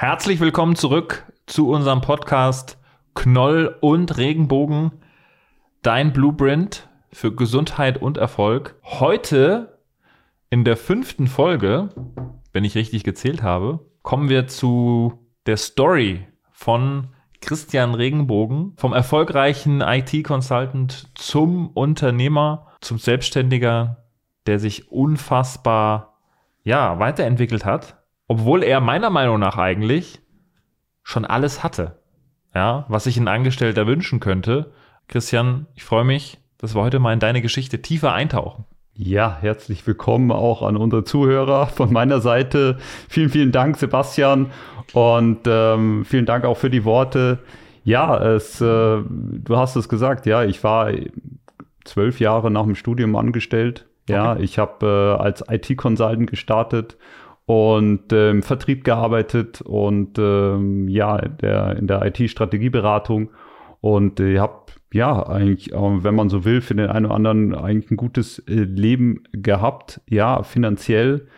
Herzlich willkommen zurück zu unserem Podcast Knoll und Regenbogen, dein Blueprint für Gesundheit und Erfolg. Heute in der fünften Folge, wenn ich richtig gezählt habe, kommen wir zu der Story von Christian Regenbogen, vom erfolgreichen IT-Consultant zum Unternehmer, zum Selbstständiger, der sich unfassbar ja, weiterentwickelt hat, obwohl er meiner Meinung nach eigentlich schon alles hatte. Ja, was sich ein Angestellter wünschen könnte. Christian, ich freue mich, dass wir heute mal in deine Geschichte tiefer eintauchen. Ja, herzlich willkommen auch an unsere Zuhörer von meiner Seite. Vielen, vielen Dank, Sebastian. Und ähm, vielen Dank auch für die Worte. Ja, es, äh, du hast es gesagt, ja, ich war zwölf Jahre nach dem Studium angestellt. Ja, okay. ich habe äh, als IT-Consultant gestartet und äh, im Vertrieb gearbeitet und ähm, ja, der, in der IT-Strategieberatung. Und ich äh, habe ja, eigentlich, wenn man so will, für den einen oder anderen eigentlich ein gutes äh, Leben gehabt. Ja, finanziell,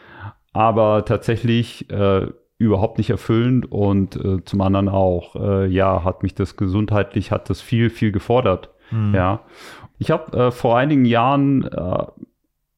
aber tatsächlich äh, überhaupt nicht erfüllend und äh, zum anderen auch, äh, ja, hat mich das gesundheitlich, hat das viel, viel gefordert. Mhm. Ja. Ich habe äh, vor einigen Jahren, äh,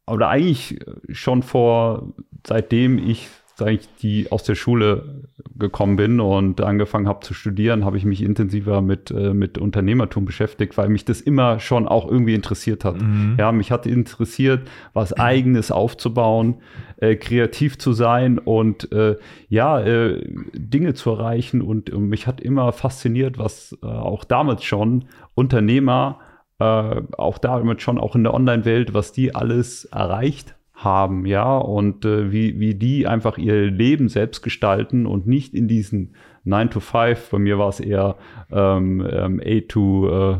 oder eigentlich schon vor, seitdem ich ich, die aus der Schule gekommen bin und angefangen habe zu studieren, habe ich mich intensiver mit, äh, mit Unternehmertum beschäftigt, weil mich das immer schon auch irgendwie interessiert hat. Mhm. Ja, mich hat interessiert, was eigenes aufzubauen, äh, kreativ zu sein und äh, ja, äh, Dinge zu erreichen. Und, und, mich hat immer fasziniert, was äh, auch damals schon Unternehmer, äh, auch damals schon auch in der Online-Welt, was die alles erreicht haben, ja, und äh, wie, wie die einfach ihr Leben selbst gestalten und nicht in diesen 9 to 5, bei mir war es eher ähm, ähm, 8 to, äh,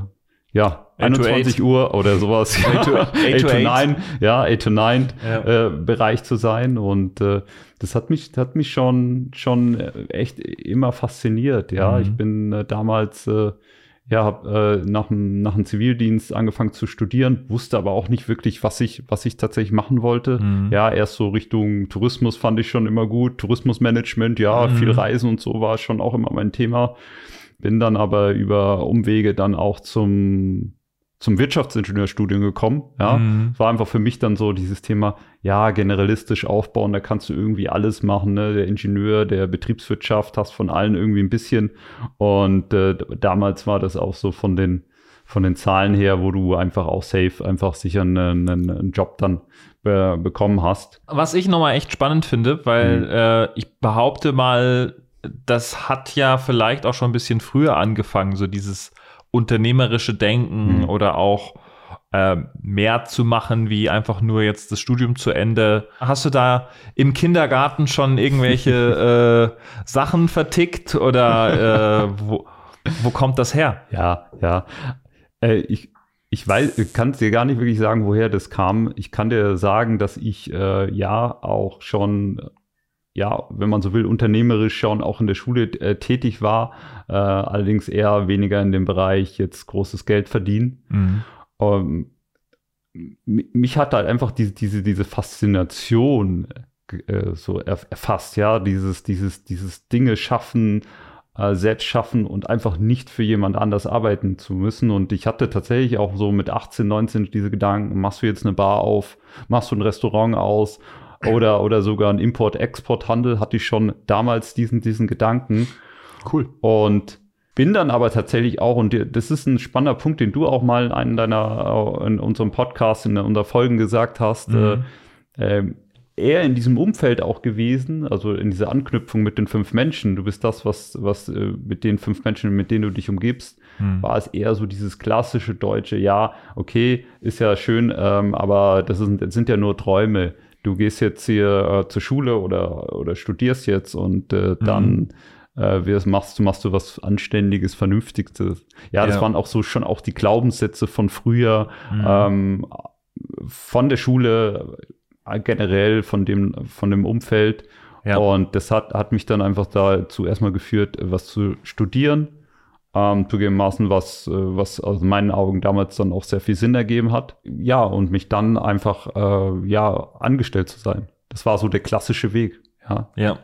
ja, 21 Uhr oder sowas, 8 to, 8 to 9, ja, 8 to 9 ja. äh, Bereich zu sein. Und äh, das hat mich, hat mich schon, schon echt immer fasziniert, ja, mhm. ich bin äh, damals äh, ja, habe äh, nach, dem, nach dem Zivildienst angefangen zu studieren, wusste aber auch nicht wirklich, was ich, was ich tatsächlich machen wollte. Mhm. Ja, erst so Richtung Tourismus fand ich schon immer gut, Tourismusmanagement, ja, mhm. viel Reisen und so war schon auch immer mein Thema. Bin dann aber über Umwege dann auch zum zum Wirtschaftsingenieurstudium gekommen. Ja, mhm. war einfach für mich dann so dieses Thema, ja, generalistisch aufbauen, da kannst du irgendwie alles machen, ne? Der Ingenieur, der Betriebswirtschaft, hast von allen irgendwie ein bisschen. Und äh, damals war das auch so von den von den Zahlen her, wo du einfach auch safe, einfach sicher einen, einen Job dann be bekommen hast. Was ich nochmal echt spannend finde, weil mhm. äh, ich behaupte mal, das hat ja vielleicht auch schon ein bisschen früher angefangen, so dieses unternehmerische Denken mhm. oder auch äh, mehr zu machen, wie einfach nur jetzt das Studium zu Ende. Hast du da im Kindergarten schon irgendwelche äh, Sachen vertickt oder äh, wo, wo kommt das her? Ja, ja. Äh, ich, ich weiß, kann dir gar nicht wirklich sagen, woher das kam. Ich kann dir sagen, dass ich äh, ja auch schon ja, wenn man so will, unternehmerisch schon auch in der Schule äh, tätig war, äh, allerdings eher weniger in dem Bereich jetzt großes Geld verdienen. Mhm. Ähm, mich hat halt einfach diese, diese, diese Faszination äh, so erfasst, ja, dieses, dieses, dieses Dinge schaffen, äh, selbst schaffen und einfach nicht für jemand anders arbeiten zu müssen. Und ich hatte tatsächlich auch so mit 18, 19 diese Gedanken, machst du jetzt eine Bar auf, machst du ein Restaurant aus oder, oder sogar ein Import-Export-Handel hatte ich schon damals diesen, diesen Gedanken. Cool. Und bin dann aber tatsächlich auch, und das ist ein spannender Punkt, den du auch mal in einem deiner, in unserem Podcast, in unserer Folgen gesagt hast, mhm. äh, äh, eher in diesem Umfeld auch gewesen, also in dieser Anknüpfung mit den fünf Menschen. Du bist das, was, was äh, mit den fünf Menschen, mit denen du dich umgibst, mhm. war es eher so dieses klassische deutsche, ja, okay, ist ja schön, ähm, aber das, ist, das sind ja nur Träume du gehst jetzt hier äh, zur Schule oder, oder studierst jetzt und äh, dann mhm. äh, machst, du, machst du was Anständiges, Vernünftiges. Ja, das ja. waren auch so schon auch die Glaubenssätze von früher, mhm. ähm, von der Schule, äh, generell von dem, von dem Umfeld. Ja. Und das hat, hat mich dann einfach dazu erstmal geführt, was zu studieren ähm, zugegebenermaßen, was, äh, was aus meinen Augen damals dann auch sehr viel Sinn ergeben hat. Ja, und mich dann einfach, äh, ja, angestellt zu sein. Das war so der klassische Weg. Ja. Ja,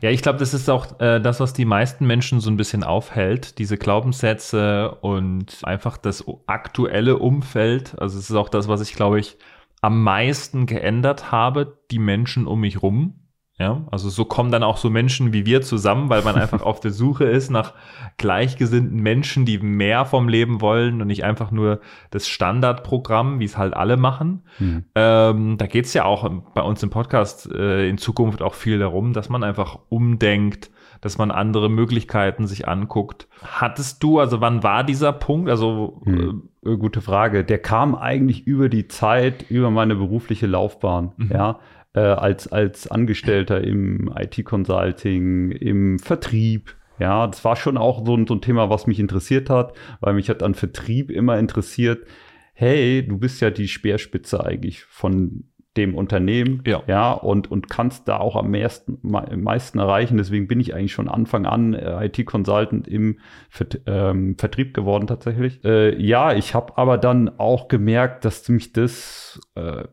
ja ich glaube, das ist auch äh, das, was die meisten Menschen so ein bisschen aufhält, diese Glaubenssätze und einfach das aktuelle Umfeld. Also es ist auch das, was ich, glaube ich, am meisten geändert habe, die Menschen um mich rum. Ja, also so kommen dann auch so Menschen wie wir zusammen, weil man einfach auf der Suche ist nach gleichgesinnten Menschen, die mehr vom Leben wollen und nicht einfach nur das Standardprogramm, wie es halt alle machen. Mhm. Ähm, da geht's ja auch bei uns im Podcast äh, in Zukunft auch viel darum, dass man einfach umdenkt, dass man andere Möglichkeiten sich anguckt. Hattest du, also wann war dieser Punkt? Also hm. äh, gute Frage. Der kam eigentlich über die Zeit, über meine berufliche Laufbahn. Mhm. Ja, äh, als, als Angestellter im IT-Consulting, im Vertrieb. Ja, das war schon auch so, so ein Thema, was mich interessiert hat, weil mich hat an Vertrieb immer interessiert, hey, du bist ja die Speerspitze eigentlich von dem Unternehmen, ja, ja und, und kannst da auch am meisten, am meisten erreichen. Deswegen bin ich eigentlich schon Anfang an äh, IT-Consultant im Vert, ähm, Vertrieb geworden tatsächlich. Äh, ja, ich habe aber dann auch gemerkt, dass mich das äh,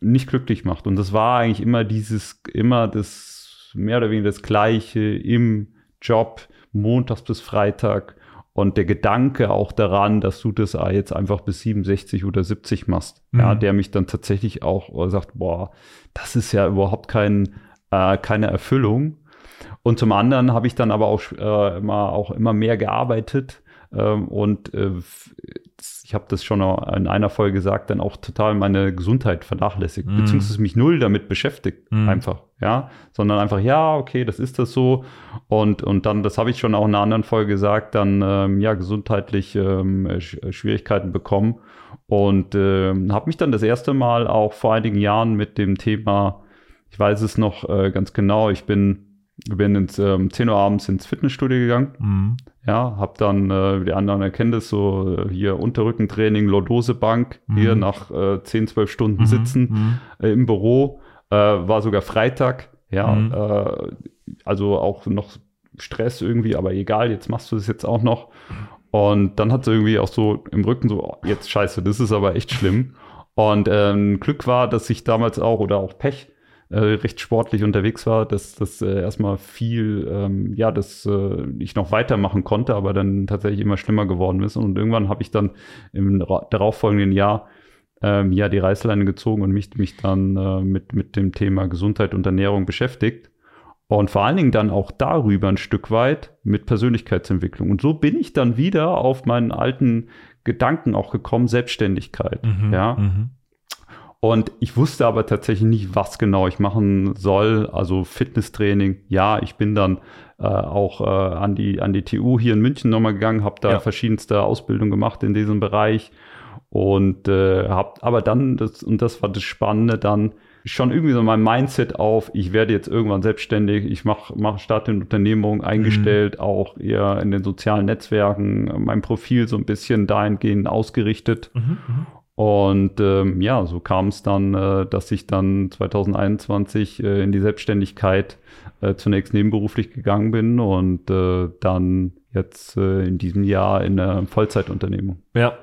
nicht glücklich macht. Und das war eigentlich immer dieses, immer das, mehr oder weniger das Gleiche im Job, montags bis Freitag. Und der Gedanke auch daran, dass du das jetzt einfach bis 67 oder 70 machst, mhm. ja, der mich dann tatsächlich auch sagt, boah, das ist ja überhaupt kein, äh, keine Erfüllung. Und zum anderen habe ich dann aber auch äh, immer, auch immer mehr gearbeitet ähm, und äh, ich habe das schon in einer Folge gesagt, dann auch total meine Gesundheit vernachlässigt, mm. beziehungsweise mich null damit beschäftigt, mm. einfach, ja, sondern einfach, ja, okay, das ist das so und, und dann, das habe ich schon auch in einer anderen Folge gesagt, dann, ähm, ja, gesundheitlich ähm, Schwierigkeiten bekommen und ähm, habe mich dann das erste Mal auch vor einigen Jahren mit dem Thema, ich weiß es noch äh, ganz genau, ich bin bin ins ähm, 10 Uhr abends ins Fitnessstudio gegangen. Mhm. Ja, hab dann, äh, die anderen erkennen das so, äh, hier Unterrückentraining, Lordosebank, mhm. hier nach äh, 10, 12 Stunden mhm. sitzen mhm. äh, im Büro. Äh, war sogar Freitag, ja, mhm. äh, also auch noch Stress irgendwie, aber egal, jetzt machst du das jetzt auch noch. Und dann hat sie irgendwie auch so im Rücken so, oh, jetzt scheiße, das ist aber echt schlimm. Und ähm, Glück war, dass ich damals auch, oder auch Pech, äh, recht sportlich unterwegs war, dass das äh, erstmal viel, ähm, ja, dass äh, ich noch weitermachen konnte, aber dann tatsächlich immer schlimmer geworden ist. Und irgendwann habe ich dann im darauffolgenden Jahr ähm, ja die Reißleine gezogen und mich, mich dann äh, mit, mit dem Thema Gesundheit und Ernährung beschäftigt. Und vor allen Dingen dann auch darüber ein Stück weit mit Persönlichkeitsentwicklung. Und so bin ich dann wieder auf meinen alten Gedanken auch gekommen, Selbstständigkeit. Mhm, ja. Mhm. Und ich wusste aber tatsächlich nicht, was genau ich machen soll. Also Fitnesstraining, ja, ich bin dann äh, auch äh, an, die, an die TU hier in München nochmal gegangen, habe da ja. verschiedenste Ausbildungen gemacht in diesem Bereich und äh, habe aber dann, das, und das war das Spannende, dann schon irgendwie so mein Mindset auf, ich werde jetzt irgendwann selbstständig, ich mache mach Start in Unternehmung eingestellt, mhm. auch eher in den sozialen Netzwerken, mein Profil so ein bisschen dahingehend ausgerichtet. Mhm, mhm. Und ähm, ja, so kam es dann, äh, dass ich dann 2021 äh, in die Selbstständigkeit äh, zunächst nebenberuflich gegangen bin und äh, dann jetzt äh, in diesem Jahr in der Vollzeitunternehmung. Ja,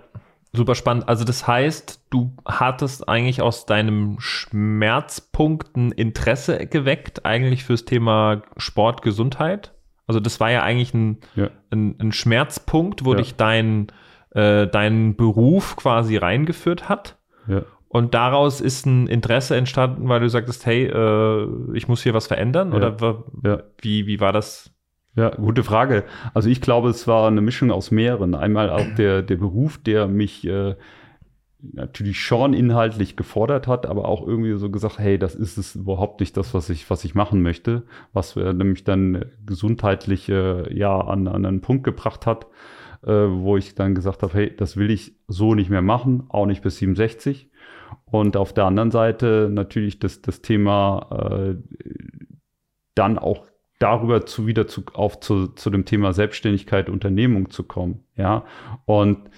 super spannend. Also das heißt, du hattest eigentlich aus deinem Schmerzpunkt ein Interesse geweckt, eigentlich fürs Thema Sport, Gesundheit. Also das war ja eigentlich ein, ja. ein, ein Schmerzpunkt, wo ja. dich dein äh, deinen Beruf quasi reingeführt hat. Ja. Und daraus ist ein Interesse entstanden, weil du sagtest, hey, äh, ich muss hier was verändern? Ja. Oder ja. Wie, wie war das? Ja, gute Frage. Also ich glaube, es war eine Mischung aus mehreren. Einmal auch der, der Beruf, der mich äh, natürlich schon inhaltlich gefordert hat, aber auch irgendwie so gesagt, hey, das ist es überhaupt nicht das, was ich, was ich machen möchte, was äh, nämlich dann gesundheitlich äh, ja an, an einen Punkt gebracht hat, äh, wo ich dann gesagt habe, hey, das will ich so nicht mehr machen, auch nicht bis 67. Und auf der anderen Seite natürlich das, das Thema äh, dann auch darüber zu wieder zu, auf zu, zu dem Thema Selbstständigkeit, Unternehmung zu kommen. Ja, und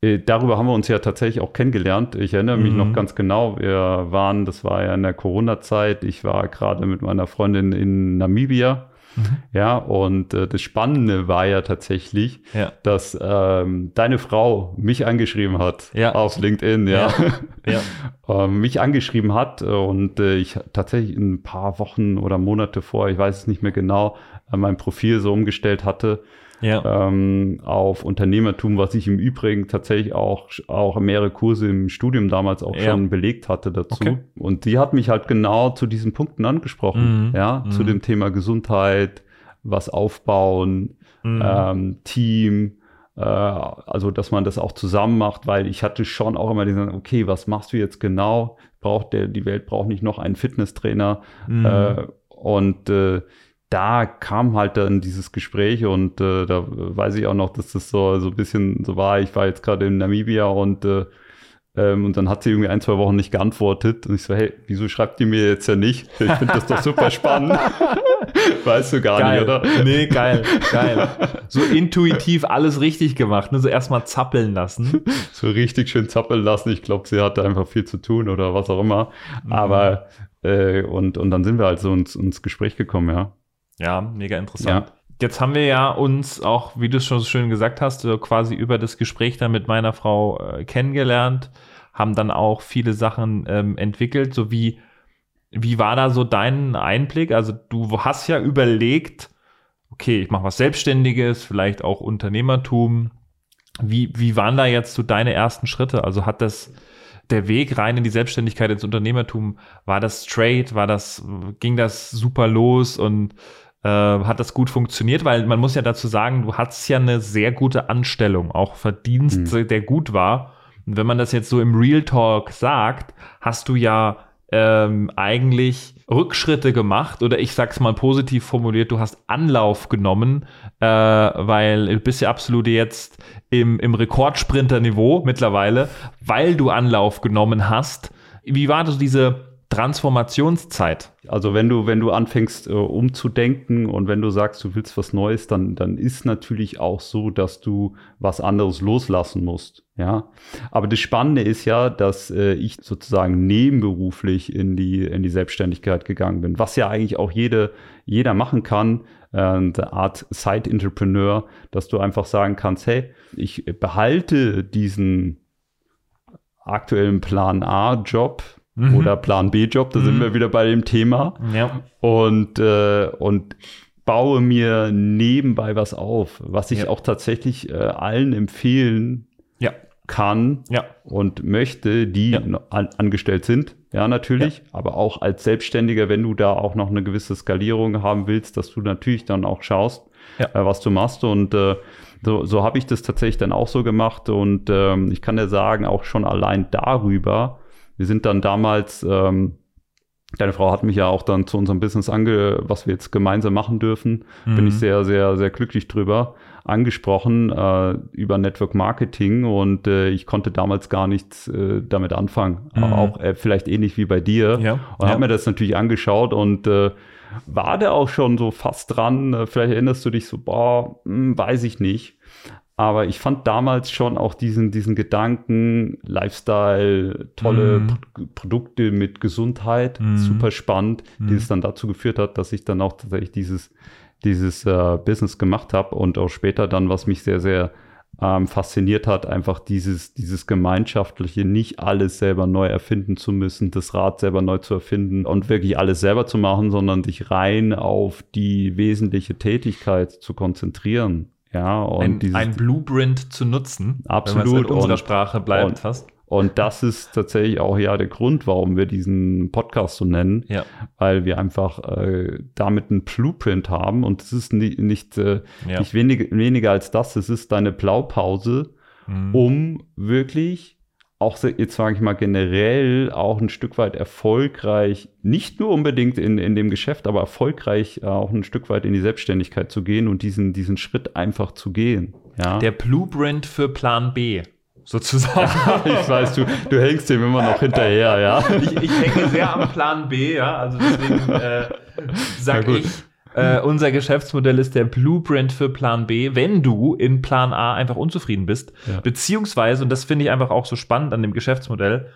äh, darüber haben wir uns ja tatsächlich auch kennengelernt. Ich erinnere mich mhm. noch ganz genau. Wir waren, das war ja in der Corona-Zeit. Ich war gerade mit meiner Freundin in Namibia Mhm. Ja, und äh, das Spannende war ja tatsächlich, Ja. dass ähm, deine Frau mich angeschrieben hat Ja. auf LinkedIn, ja. Ja. ähm, mich angeschrieben hat und äh, ich tatsächlich ein paar Wochen oder Monate vor, ich weiß es nicht mehr genau, äh, mein Profil so umgestellt hatte Ja. ähm, auf Unternehmertum, was ich im Übrigen tatsächlich auch, auch mehrere Kurse im Studium damals auch Ja. schon belegt hatte dazu. Okay. Und die hat mich halt genau zu diesen Punkten angesprochen, Mhm. ja, zu Mhm. dem Thema Gesundheit, was aufbauen, Mhm. ähm, Team, äh, also dass man das auch zusammen macht, weil ich hatte schon auch immer diesen, okay, was machst du jetzt genau? Braucht der, die Welt braucht nicht noch einen Fitnesstrainer. Mhm. Äh, und äh, da kam halt dann dieses Gespräch und äh, da weiß ich auch noch, dass das so, so ein bisschen so war. Ich war jetzt gerade in Namibia und äh, ähm, und dann hat sie irgendwie ein, zwei Wochen nicht geantwortet. Und ich so, hey, wieso schreibt die mir jetzt ja nicht? Ich finde das doch super spannend. weißt du gar geil. nicht, oder? Nee, geil, geil. So intuitiv alles richtig gemacht, ne? So erstmal zappeln lassen. so richtig schön zappeln lassen. Ich glaube, sie hatte einfach viel zu tun oder was auch immer. Mhm. Aber äh, und, und dann sind wir halt so ins, ins Gespräch gekommen, ja. Ja, mega interessant. Jetzt haben wir ja uns auch, wie du es schon so schön gesagt hast, so quasi über das Gespräch dann mit meiner Frau äh, kennengelernt, haben dann auch viele Sachen ähm, entwickelt, so wie, wie war da so dein Einblick? Also du hast ja überlegt, okay, ich mache was Selbstständiges, vielleicht auch Unternehmertum. Wie, wie waren da jetzt so deine ersten Schritte? Also hat das der Weg rein in die Selbstständigkeit, ins Unternehmertum, war das straight, war das, ging das super los und äh, hat das gut funktioniert? Weil man muss ja dazu sagen, du hattest ja eine sehr gute Anstellung, auch Verdienst, der gut war. Und wenn man das jetzt so im Real Talk sagt, hast du ja ähm, eigentlich Rückschritte gemacht oder ich sag's mal positiv formuliert, du hast Anlauf genommen, äh, weil du bist ja absolut jetzt im, im Rekordsprinterniveau mittlerweile, weil du Anlauf genommen hast. Wie war das diese Transformationszeit? Also wenn du, wenn du anfängst äh, umzudenken und wenn du sagst, du willst was Neues, dann, dann ist natürlich auch so, dass du was anderes loslassen musst. Ja. Aber das Spannende ist ja, dass äh, ich sozusagen nebenberuflich in die, in die Selbstständigkeit gegangen bin, was ja eigentlich auch jede, jeder machen kann. Äh, eine Art Side-Entrepreneur, dass du einfach sagen kannst, hey, ich behalte diesen aktuellen Plan A-Job Mhm. oder Plan B-Job, da sind Mhm. wir wieder bei dem Thema Ja. und, äh, und baue mir nebenbei was auf, was ich Ja. auch tatsächlich äh, allen empfehlen Ja. kann Ja. und möchte, die an, angestellt sind, ja natürlich, aber auch als Selbstständiger, wenn du da auch noch eine gewisse Skalierung haben willst, dass du natürlich dann auch schaust, äh, was du machst und äh, so, so habe ich das tatsächlich dann auch so gemacht und ähm, ich kann dir sagen, auch schon allein darüber, wir sind dann damals, ähm, deine Frau hat mich ja auch dann zu unserem Business ange, was wir jetzt gemeinsam machen dürfen, bin Mhm. ich sehr, sehr, sehr glücklich drüber angesprochen äh, über Network Marketing und äh, ich konnte damals gar nichts äh, damit anfangen. Mhm. Aber auch äh, vielleicht ähnlich wie bei dir. Ja. Und Ja. habe mir das natürlich angeschaut und äh, war da auch schon so fast dran. Vielleicht erinnerst du dich so, boah, hm, weiß ich nicht. Aber ich fand damals schon auch diesen, diesen Gedanken, Lifestyle, tolle Mhm. Pro Produkte mit Gesundheit, Mhm. super spannend, Mhm. die es dann dazu geführt hat, dass ich dann auch tatsächlich dieses, dieses äh, Business gemacht habe und auch später dann, was mich sehr, sehr ähm, fasziniert hat, einfach dieses, dieses gemeinschaftliche, nicht alles selber neu erfinden zu müssen, das Rad selber neu zu erfinden und wirklich alles selber zu machen, sondern dich rein auf die wesentliche Tätigkeit zu konzentrieren. Ja, und ein, dieses, ein Blueprint zu nutzen, Absolut. wenn man es in unserer Und- Sprache bleibt und- fast. und das ist tatsächlich auch ja der Grund, warum wir diesen Podcast so nennen, Ja. weil wir einfach äh, damit einen Blueprint haben und es ist nie, nicht, äh, Ja. nicht wenig, weniger als das, es ist deine Blaupause, Mhm. um wirklich auch jetzt sage ich mal generell auch ein Stück weit erfolgreich, nicht nur unbedingt in, in dem Geschäft, aber erfolgreich äh, auch ein Stück weit in die Selbstständigkeit zu gehen und diesen, diesen Schritt einfach zu gehen. Ja. Der Blueprint für Plan B, sozusagen. ich weiß, du, du hängst dem immer noch hinterher, ja. ich, ich hänge sehr am Plan B, ja. Also deswegen äh, sag ich, äh, unser Geschäftsmodell ist der Blueprint für Plan B, wenn du in Plan A einfach unzufrieden bist. Ja. Beziehungsweise, und das finde ich einfach auch so spannend an dem Geschäftsmodell,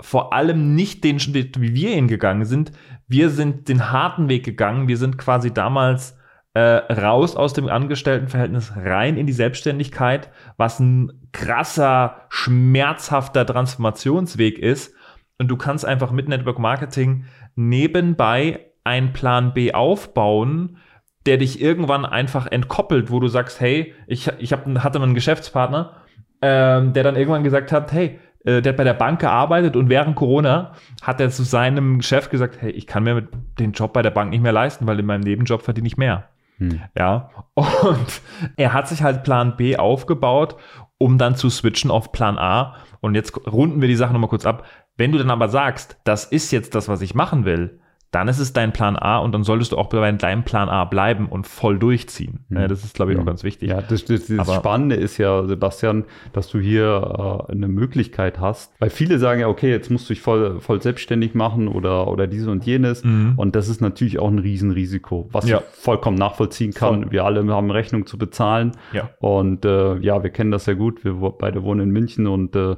vor allem nicht den Schritt, wie wir ihn gegangen sind. Wir sind den harten Weg gegangen. Wir sind quasi damals äh, raus aus dem Angestelltenverhältnis rein in die Selbstständigkeit, was ein krasser, schmerzhafter Transformationsweg ist. Und du kannst einfach mit Network Marketing nebenbei einen Plan B aufbauen, der dich irgendwann einfach entkoppelt, wo du sagst, hey, ich, ich hab, hatte einen Geschäftspartner, ähm, der dann irgendwann gesagt hat, hey, äh, der hat bei der Bank gearbeitet und während Corona hat er zu seinem Chef gesagt, hey, ich kann mir den Job bei der Bank nicht mehr leisten, weil in meinem Nebenjob verdiene ich mehr. Hm. Ja, und er hat sich halt Plan B aufgebaut, um dann zu switchen auf Plan A. Und jetzt runden wir die Sache nochmal kurz ab. Wenn du dann aber sagst, das ist jetzt das, was ich machen will, dann ist es dein Plan A und dann solltest du auch bei deinem Plan A bleiben und voll durchziehen. Mhm. das ist, glaube ich, auch hm. ganz wichtig. Ja, das, das, das Spannende ist ja, Sebastian, dass du hier äh, eine Möglichkeit hast, weil viele sagen ja, okay, jetzt musst du dich voll, voll selbstständig machen oder, oder dieses und jenes. Mhm. Und das ist natürlich auch ein Riesenrisiko, was ja. ich vollkommen nachvollziehen kann. Voll. Wir alle haben Rechnung zu bezahlen. Ja. Und äh, ja, wir kennen das ja gut. Wir beide wohnen in München und äh,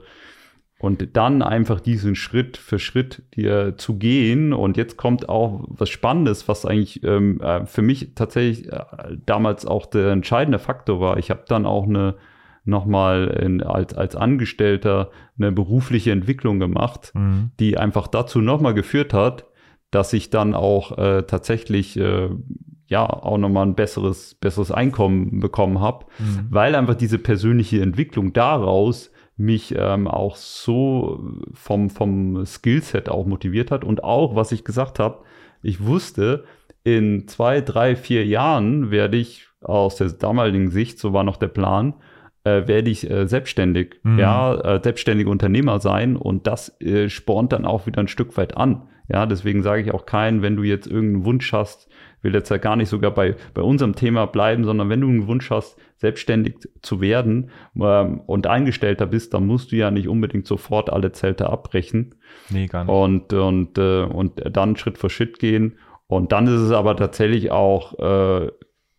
und dann einfach diesen Schritt für Schritt dir zu gehen. Und jetzt kommt auch was Spannendes, was eigentlich ähm, äh, für mich tatsächlich äh, damals auch der entscheidende Faktor war. Ich habe dann auch eine nochmal als, als Angestellter eine berufliche Entwicklung gemacht, mhm. die einfach dazu nochmal geführt hat, dass ich dann auch äh, tatsächlich äh, ja auch nochmal ein besseres, besseres Einkommen bekommen habe, mhm. weil einfach diese persönliche Entwicklung daraus mich ähm, auch so vom, vom Skillset auch motiviert hat. Und auch, was ich gesagt habe, ich wusste, in zwei, drei, vier Jahren werde ich aus der damaligen Sicht, so war noch der Plan, äh, werde ich äh, selbstständig, mhm. ja, äh, selbstständiger Unternehmer sein und das äh, spornt dann auch wieder ein Stück weit an. Ja, deswegen sage ich auch keinen, wenn du jetzt irgendeinen Wunsch hast, will jetzt ja gar nicht sogar bei, bei unserem Thema bleiben, sondern wenn du einen Wunsch hast, selbstständig zu werden ähm, und Eingestellter bist, dann musst du ja nicht unbedingt sofort alle Zelte abbrechen. Nee, gar nicht. Und, und, äh, und dann Schritt für Schritt gehen. Und dann ist es aber tatsächlich auch äh,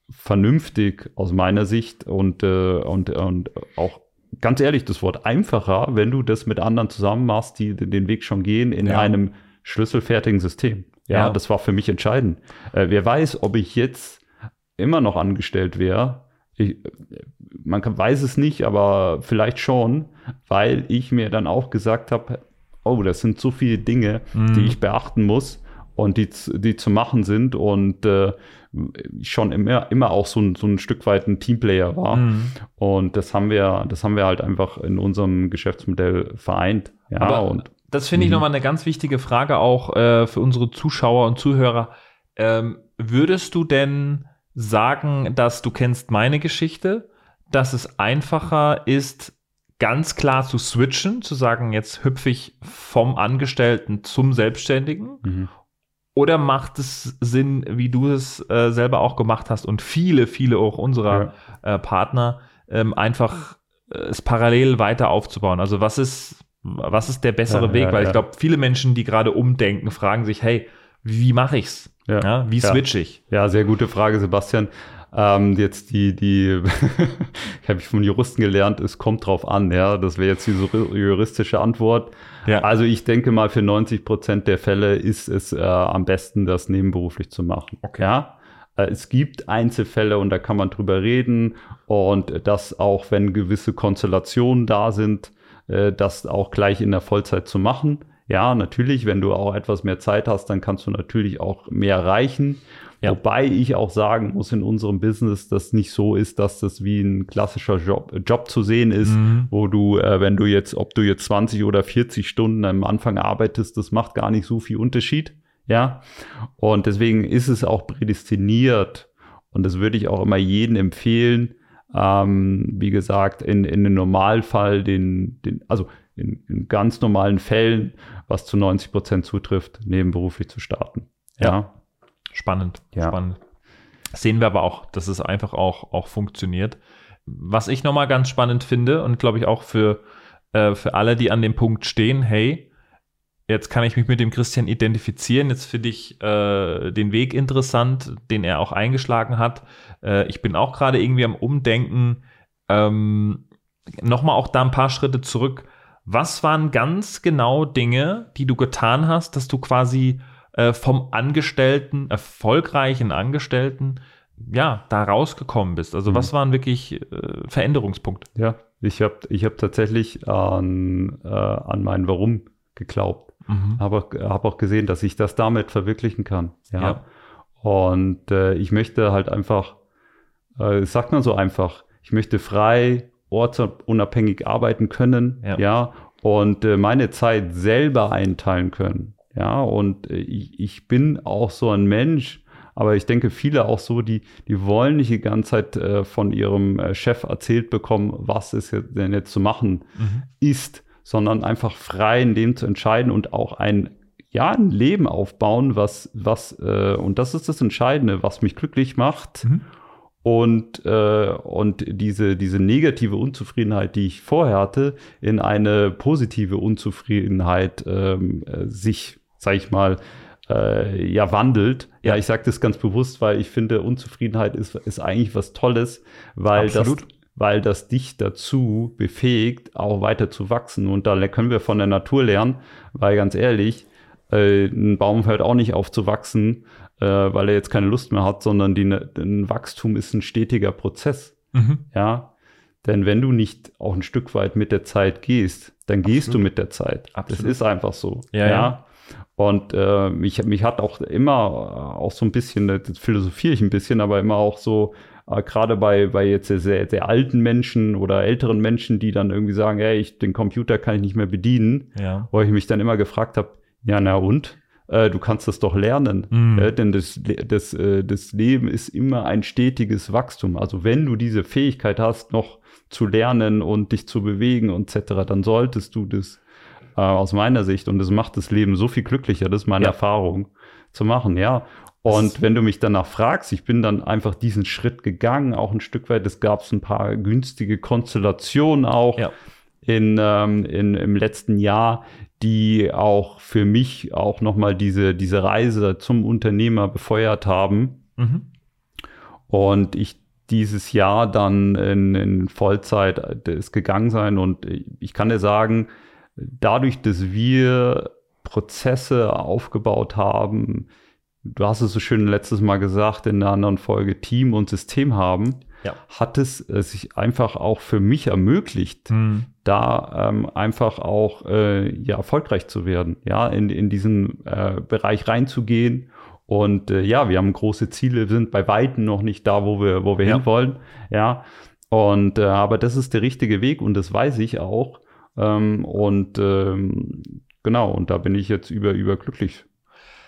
vernünftig aus meiner Sicht und, äh, und, und auch ganz ehrlich das Wort einfacher, wenn du das mit anderen zusammen machst, die den Weg schon gehen in ja. einem schlüsselfertigen System. Ja, ja, das war für mich entscheidend. Äh, wer weiß, ob ich jetzt immer noch angestellt wäre. Man kann, weiß es nicht, aber vielleicht schon, weil ich mir dann auch gesagt habe, oh, das sind so viele Dinge, mhm. die ich beachten muss und die, die zu machen sind und äh, schon immer, immer auch so ein, so ein Stück weit ein Teamplayer war. Mhm. Und das haben wir, das haben wir halt einfach in unserem Geschäftsmodell vereint. Ja, aber, und das finde ich mhm. nochmal eine ganz wichtige Frage auch äh, für unsere Zuschauer und Zuhörer. Ähm, würdest du denn sagen, dass du kennst meine Geschichte, dass es einfacher ist, ganz klar zu switchen, zu sagen, jetzt hüpfe ich vom Angestellten zum Selbstständigen? Mhm. Oder macht es Sinn, wie du es äh, selber auch gemacht hast und viele, viele auch unserer ja. äh, Partner, ähm, einfach äh, es parallel weiter aufzubauen? Also was ist was ist der bessere ja, Weg? Ja, Weil ich glaube, viele Menschen, die gerade umdenken, fragen sich, hey, wie mache ich's? Ja, wie switch ich? Ja, sehr gute Frage, Sebastian. Ähm, jetzt die, die, habe ich von Juristen gelernt, es kommt drauf an, ja. Das wäre jetzt die juristische Antwort. Ja. Also ich denke mal, für 90 Prozent der Fälle ist es äh, am besten, das nebenberuflich zu machen. Okay. Ja. Äh, es gibt Einzelfälle und da kann man drüber reden und das auch, wenn gewisse Konstellationen da sind, äh, das auch gleich in der Vollzeit zu machen. Ja, natürlich, wenn du auch etwas mehr Zeit hast, dann kannst du natürlich auch mehr erreichen. Ja. Wobei ich auch sagen muss in unserem Business, dass nicht so ist, dass das wie ein klassischer Job, Job zu sehen ist, mhm. wo du, äh, wenn du jetzt, ob du jetzt 20 oder 40 Stunden am Anfang arbeitest, das macht gar nicht so viel Unterschied. Ja. Und deswegen ist es auch prädestiniert. Und das würde ich auch immer jedem empfehlen, ähm, wie gesagt, in, in den Normalfall, den, den, also in, in ganz normalen Fällen, was zu 90 Prozent zutrifft, nebenberuflich zu starten. Ja. ja. Spannend. Ja. Spannend. Sehen wir aber auch, dass es einfach auch, auch funktioniert. Was ich nochmal ganz spannend finde und glaube ich auch für, äh, für alle, die an dem Punkt stehen, hey, Jetzt kann ich mich mit dem Christian identifizieren. Jetzt finde ich äh, den Weg interessant, den er auch eingeschlagen hat. Äh, ich bin auch gerade irgendwie am Umdenken. Ähm, Nochmal auch da ein paar Schritte zurück. Was waren ganz genau Dinge, die du getan hast, dass du quasi äh, vom Angestellten, erfolgreichen Angestellten, ja, da rausgekommen bist? Also, mhm. was waren wirklich äh, Veränderungspunkte? Ja, ich habe ich hab tatsächlich an, äh, an mein Warum geglaubt. Mhm. Habe hab auch gesehen, dass ich das damit verwirklichen kann. Ja. ja. Und äh, ich möchte halt einfach, äh, sagt man so einfach, ich möchte frei, ortsunabhängig arbeiten können, ja, ja und äh, meine Zeit selber einteilen können. Ja, und äh, ich, ich bin auch so ein Mensch, aber ich denke, viele auch so, die, die wollen nicht die ganze Zeit äh, von ihrem äh, Chef erzählt bekommen, was es denn jetzt zu machen mhm. ist, sondern einfach frei in dem zu entscheiden und auch ein, ja, ein Leben aufbauen, was, was, äh, und das ist das Entscheidende, was mich glücklich macht. Mhm. Und, äh, und diese, diese negative Unzufriedenheit, die ich vorher hatte, in eine positive Unzufriedenheit ähm, äh, sich, sag ich mal, äh, ja wandelt. Ja, ja ich sage das ganz bewusst, weil ich finde, Unzufriedenheit ist, ist eigentlich was Tolles, weil Absolut. das weil das dich dazu befähigt, auch weiter zu wachsen. Und da können wir von der Natur lernen, weil ganz ehrlich, äh, ein Baum hört auch nicht auf zu wachsen, äh, weil er jetzt keine Lust mehr hat, sondern die, ein Wachstum ist ein stetiger Prozess. Mhm. Ja. Denn wenn du nicht auch ein Stück weit mit der Zeit gehst, dann Absolut. gehst du mit der Zeit. Absolut. Das ist einfach so. Ja. ja. ja. Und äh, mich, mich hat auch immer auch so ein bisschen, das philosophiere ich ein bisschen, aber immer auch so äh, gerade bei, bei jetzt sehr, sehr alten Menschen oder älteren Menschen, die dann irgendwie sagen, ey, ich, den Computer kann ich nicht mehr bedienen, ja. wo ich mich dann immer gefragt habe, ja, na und? Äh, du kannst das doch lernen. Mhm. Ja, denn das, das, äh, das Leben ist immer ein stetiges Wachstum. Also wenn du diese Fähigkeit hast, noch zu lernen und dich zu bewegen etc., dann solltest du das äh, aus meiner Sicht, und das macht das Leben so viel glücklicher, das ist meine ja. Erfahrung, zu machen, ja. Und wenn du mich danach fragst, ich bin dann einfach diesen Schritt gegangen, auch ein Stück weit. Es gab ein paar günstige Konstellationen auch ja. in, ähm, in, im letzten Jahr, die auch für mich auch nochmal diese, diese Reise zum Unternehmer befeuert haben. Mhm. Und ich dieses Jahr dann in, in Vollzeit ist gegangen sein. Und ich kann dir sagen, dadurch, dass wir Prozesse aufgebaut haben, du hast es so schön letztes Mal gesagt in einer anderen Folge, Team und System haben, ja. hat es äh, sich einfach auch für mich ermöglicht, mhm. da ähm, einfach auch äh, ja, erfolgreich zu werden, ja, in, in diesen äh, Bereich reinzugehen. Und äh, ja, wir haben große Ziele, sind bei Weitem noch nicht da, wo wir, wo wir ja. hinwollen. Ja. Und äh, aber das ist der richtige Weg und das weiß ich auch. Ähm, und ähm, genau, und da bin ich jetzt über, überglücklich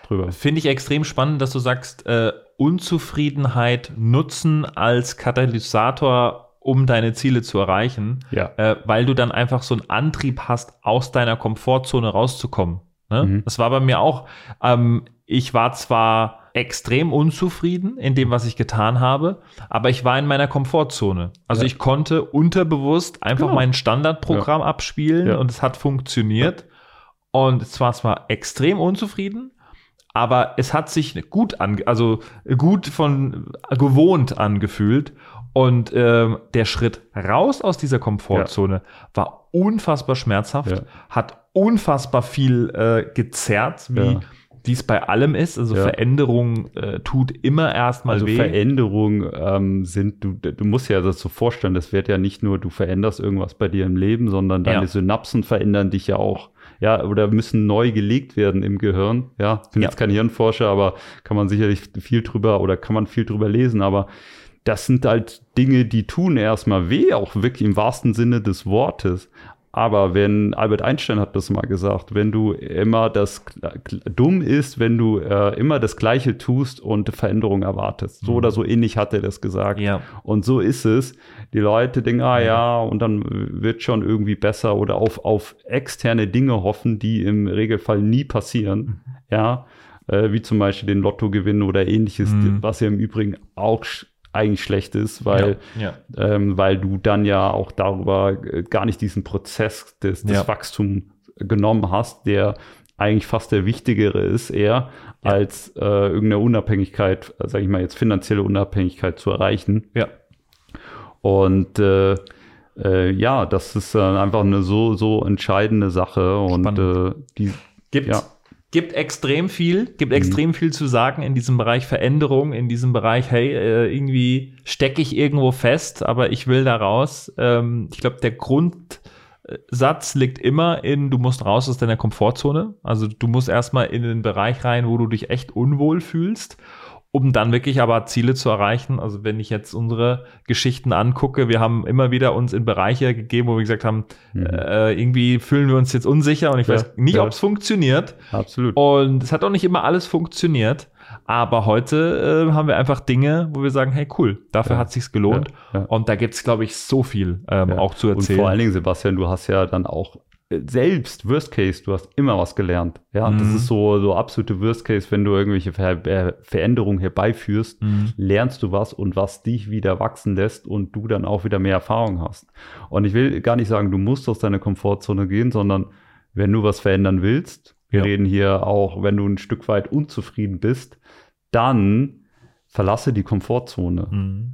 drüber. Finde ich extrem spannend, dass du sagst, äh, Unzufriedenheit nutzen als Katalysator, um deine Ziele zu erreichen, ja. äh, weil du dann einfach so einen Antrieb hast, aus deiner Komfortzone rauszukommen. Ne? Mhm. Das war bei mir auch. Ähm, ich war zwar extrem unzufrieden in dem, was ich getan habe, aber ich war in meiner Komfortzone. Also ja. ich konnte unterbewusst einfach genau. mein Standardprogramm ja. abspielen und es hat funktioniert. Und es war zwar extrem unzufrieden, aber es hat sich gut an, also gut von gewohnt angefühlt. Und ähm, der Schritt raus aus dieser Komfortzone ja. war unfassbar schmerzhaft, ja. hat unfassbar viel äh, gezerrt, wie ja. dies bei allem ist. Also Veränderung äh, tut immer erstmal also weh. Veränderung ähm, sind, du, du musst ja das so vorstellen, das wird ja nicht nur, du veränderst irgendwas bei dir im Leben, sondern deine Synapsen verändern dich ja auch ja, oder müssen neu gelegt werden im Gehirn. Ja, bin ja. jetzt kein Hirnforscher, aber kann man sicherlich viel drüber oder kann man viel drüber lesen, aber das sind halt Dinge, die tun erstmal weh, auch wirklich im wahrsten Sinne des Wortes. Aber wenn, Albert Einstein hat das mal gesagt, wenn du immer das dumm ist, wenn du äh, immer das Gleiche tust und Veränderung erwartest. So mhm. oder so ähnlich hat er das gesagt. Ja. Und so ist es. Die Leute denken, ah ja, und dann wird schon irgendwie besser oder auf, auf externe Dinge hoffen, die im Regelfall nie passieren. Mhm. Ja. Äh, wie zum Beispiel den Lottogewinn oder ähnliches, mhm. was ja im Übrigen auch eigentlich schlecht ist, weil, ja, ja. Ähm, weil du dann ja auch darüber äh, gar nicht diesen Prozess des, des ja. Wachstums genommen hast, der eigentlich fast der wichtigere ist eher, als äh, irgendeine Unabhängigkeit, äh, sage ich mal jetzt finanzielle Unabhängigkeit zu erreichen. Ja. Und äh, äh, ja, das ist einfach eine so, so entscheidende Sache. Und äh, die gibt ja. Gibt extrem viel, gibt mhm. extrem viel zu sagen in diesem Bereich Veränderung, in diesem Bereich, hey, äh, irgendwie stecke ich irgendwo fest, aber ich will da raus. Ähm, ich glaube, der Grundsatz liegt immer in, du musst raus aus deiner Komfortzone. Also du musst erstmal in den Bereich rein, wo du dich echt unwohl fühlst um dann wirklich aber Ziele zu erreichen. Also wenn ich jetzt unsere Geschichten angucke, wir haben immer wieder uns in Bereiche gegeben, wo wir gesagt haben, mhm. äh, irgendwie fühlen wir uns jetzt unsicher und ich ja, weiß nicht, ja. ob es funktioniert. Absolut. Und es hat auch nicht immer alles funktioniert. Aber heute äh, haben wir einfach Dinge, wo wir sagen, hey cool, dafür ja. hat sich's gelohnt. Und da gibt's glaube ich, so viel ähm, auch zu erzählen. Und vor allen Dingen, Sebastian, du hast ja dann auch selbst Worst Case, du hast immer was gelernt. Ja, mhm. das ist so, so absolute Worst Case, wenn du irgendwelche Ver äh, Veränderungen herbeiführst, mhm. lernst du was und was dich wieder wachsen lässt und du dann auch wieder mehr Erfahrung hast. Und ich will gar nicht sagen, du musst aus deiner Komfortzone gehen, sondern wenn du was verändern willst, wir ja. reden hier auch, wenn du ein Stück weit unzufrieden bist, dann verlasse die Komfortzone. Mhm.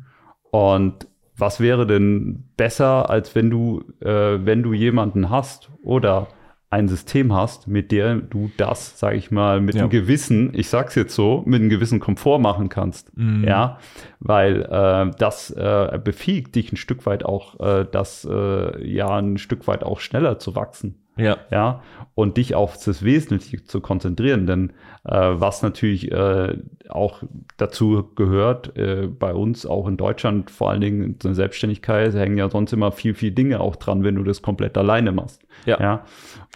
Und was wäre denn besser, als wenn du, äh, wenn du jemanden hast oder ein System hast, mit dem du das, sage ich mal, mit ja. einem gewissen, ich sag's jetzt so, mit einem gewissen Komfort machen kannst. Mhm. Ja, weil äh, das äh, befähigt dich ein Stück weit auch, äh, das äh, ja ein Stück weit auch schneller zu wachsen. Ja. Ja. Und dich auf das Wesentliche zu konzentrieren. Denn äh, was natürlich äh, auch dazu gehört, äh, bei uns auch in Deutschland, vor allen Dingen in der Selbstständigkeit, hängen ja sonst immer viel, viel Dinge auch dran, wenn du das komplett alleine machst. Ja. ja?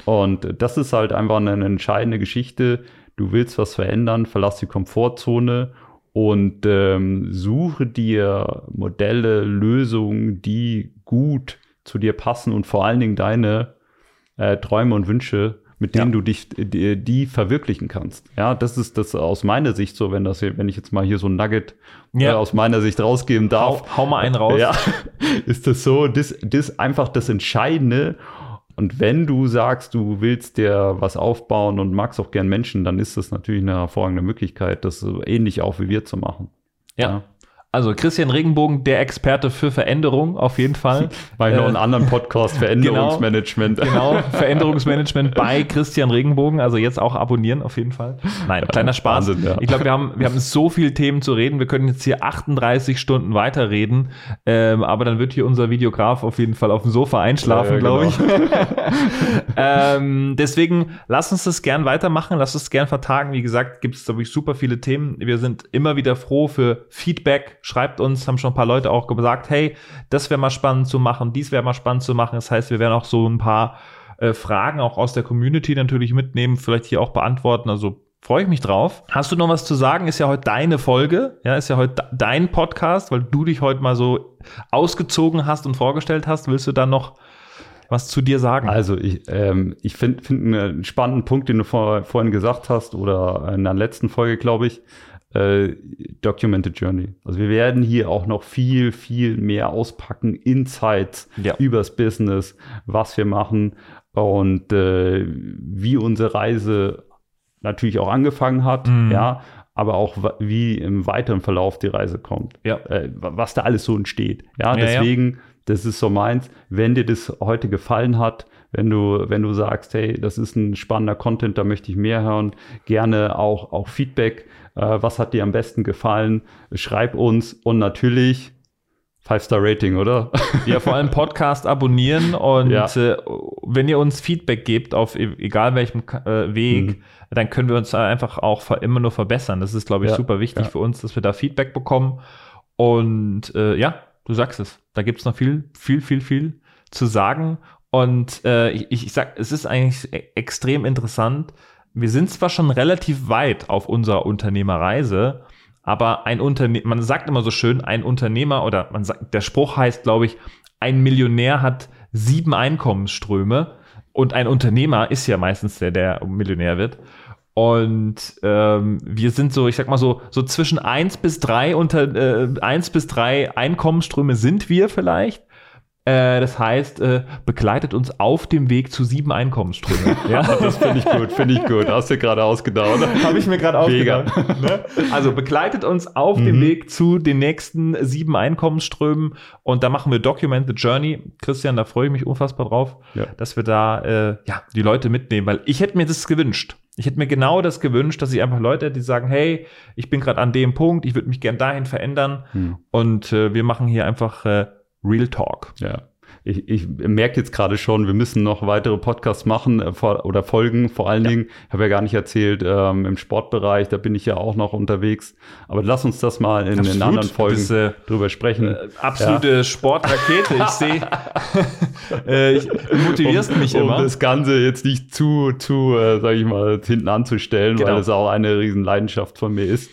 Und das ist halt einfach eine, eine entscheidende Geschichte. Du willst was verändern, verlass die Komfortzone und ähm, suche dir Modelle, Lösungen, die gut zu dir passen und vor allen Dingen deine äh, Träume und Wünsche, mit denen ja. du dich die, die, verwirklichen kannst. Ja, das ist das aus meiner Sicht so, wenn das hier, wenn ich jetzt mal hier so ein Nugget ja. äh, aus meiner Sicht rausgeben darf. Hau, hau mal einen raus. Ja, ist das so, das, das einfach das Entscheidende. Und wenn du sagst, du willst dir was aufbauen und magst auch gern Menschen, dann ist das natürlich eine hervorragende Möglichkeit, das so ähnlich auch wie wir zu machen. ja. ja. Also Christian Regenbogen, der Experte für Veränderung, auf jeden Fall. Bei noch äh, einen anderen Podcast, Veränderungsmanagement. Genau, genau, Veränderungsmanagement bei Christian Regenbogen. Also jetzt auch abonnieren, auf jeden Fall. Nein, kleiner Spaß. Wahnsinn, ja. Ich glaube, wir haben, wir haben so viele Themen zu reden. Wir können jetzt hier 38 Stunden weiterreden. Ähm, aber dann wird hier unser Videograf auf jeden Fall auf dem Sofa einschlafen, ja, glaube genau. ich. ähm, deswegen lass uns das gern weitermachen. Lass uns gern vertagen. Wie gesagt, gibt es, glaube ich, super viele Themen. Wir sind immer wieder froh für Feedback schreibt uns, haben schon ein paar Leute auch gesagt, hey, das wäre mal spannend zu machen, dies wäre mal spannend zu machen. Das heißt, wir werden auch so ein paar äh, Fragen auch aus der Community natürlich mitnehmen, vielleicht hier auch beantworten. Also freue ich mich drauf. Hast du noch was zu sagen? Ist ja heute deine Folge, ja, ist ja heute dein Podcast, weil du dich heute mal so ausgezogen hast und vorgestellt hast. Willst du dann noch was zu dir sagen? Also ich, ähm, ich finde find einen spannenden Punkt, den du vor, vorhin gesagt hast oder in der letzten Folge, glaube ich äh, Documented Journey. Also wir werden hier auch noch viel, viel mehr auspacken, Insights ja. übers Business, was wir machen und äh, wie unsere Reise natürlich auch angefangen hat, mhm. ja, aber auch wie im weiteren Verlauf die Reise kommt. Ja. Äh, was da alles so entsteht. Ja, ja deswegen, ja. das ist so meins. Wenn dir das heute gefallen hat, wenn du, wenn du sagst, hey, das ist ein spannender Content, da möchte ich mehr hören, gerne auch, auch Feedback äh, was hat dir am besten gefallen? Schreib uns und natürlich Five-Star-Rating, oder? Ja, vor allem Podcast abonnieren und ja. äh, wenn ihr uns Feedback gebt auf e-, egal welchem äh, Weg, mhm. dann können wir uns einfach auch immer nur verbessern. Das ist, glaube ich, ja. super wichtig ja. für uns, dass wir da Feedback bekommen. Und äh, ja, du sagst es. Da gibt es noch viel, viel, viel, viel zu sagen. Und äh, ich, ich sag, es ist eigentlich e-, extrem interessant, wir sind zwar schon relativ weit auf unserer Unternehmerreise, aber ein Unternehmer, man sagt immer so schön, ein Unternehmer oder man sagt, der Spruch heißt, glaube ich, ein Millionär hat sieben Einkommensströme und ein Unternehmer ist ja meistens der, der Millionär wird. Und ähm, wir sind so, ich sag mal so, so zwischen eins bis drei unter äh, eins bis drei Einkommensströme sind wir vielleicht. Äh, das heißt, äh, begleitet uns auf dem Weg zu sieben Einkommensströmen. ja, das finde ich gut, finde ich gut. Hast du gerade ausgedaut. Habe ich mir gerade ausgedacht. Ne? Also begleitet uns auf mhm. dem Weg zu den nächsten sieben Einkommensströmen und da machen wir Document the Journey. Christian, da freue ich mich unfassbar drauf, ja. dass wir da äh, ja, die Leute mitnehmen, weil ich hätte mir das gewünscht. Ich hätte mir genau das gewünscht, dass ich einfach Leute, die sagen, hey, ich bin gerade an dem Punkt, ich würde mich gern dahin verändern Hm. und äh, wir machen hier einfach äh, Real Talk. Ja. Ich, ich merke jetzt gerade schon, wir müssen noch weitere Podcasts machen äh, vor, oder Folgen. Vor allen Dingen, ich habe ja gar nicht erzählt, ähm, im Sportbereich, da bin ich ja auch noch unterwegs. Aber lass uns das mal in, in Absolut. anderen Folgen Das, äh, drüber sprechen. Absolute Sportrakete. Ich sehe, äh, du motivierst mich um immer. das Ganze jetzt nicht zu, zu, äh, sag ich mal, hinten anzustellen, Genau. weil es auch eine riesen Leidenschaft von mir ist.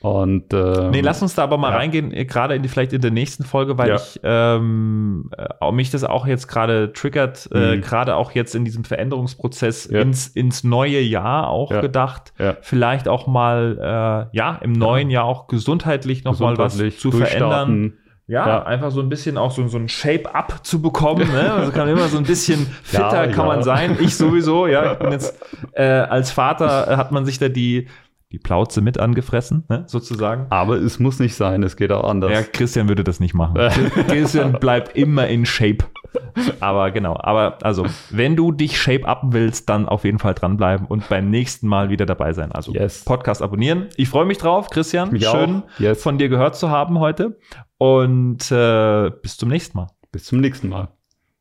Und ähm, Nee, lass uns da aber mal ja. reingehen, äh, gerade in die, vielleicht in der nächsten Folge, weil Ja. ich ähm, äh, auch mich das auch jetzt gerade triggert, äh, Mhm. gerade auch jetzt in diesem Veränderungsprozess Ja. ins, ins neue Jahr auch Ja. gedacht, Ja. vielleicht auch mal äh, ja im neuen Jahr auch gesundheitlich noch mal was gesundheitlich zu verändern. Ja, Ja. einfach so ein bisschen auch so, so ein Shape-up zu bekommen. Ne? Also kann man immer so ein bisschen fitter Ja, kann ja. man sein. Ich sowieso, ja. Ich bin jetzt äh, als Vater äh, hat man sich da die, die Plauze mit angefressen, ne? sozusagen. Aber es muss nicht sein, es geht auch anders. Ja, Christian würde das nicht machen. Christian bleibt immer in Shape. Aber genau, aber also, wenn du dich shape up willst, dann auf jeden Fall dranbleiben und beim nächsten Mal wieder dabei sein. Also Yes. Podcast abonnieren. Ich freue mich drauf, Christian. Mich Schön. Yes. von dir gehört zu haben heute. Und äh, bis zum nächsten Mal. Bis zum nächsten Mal.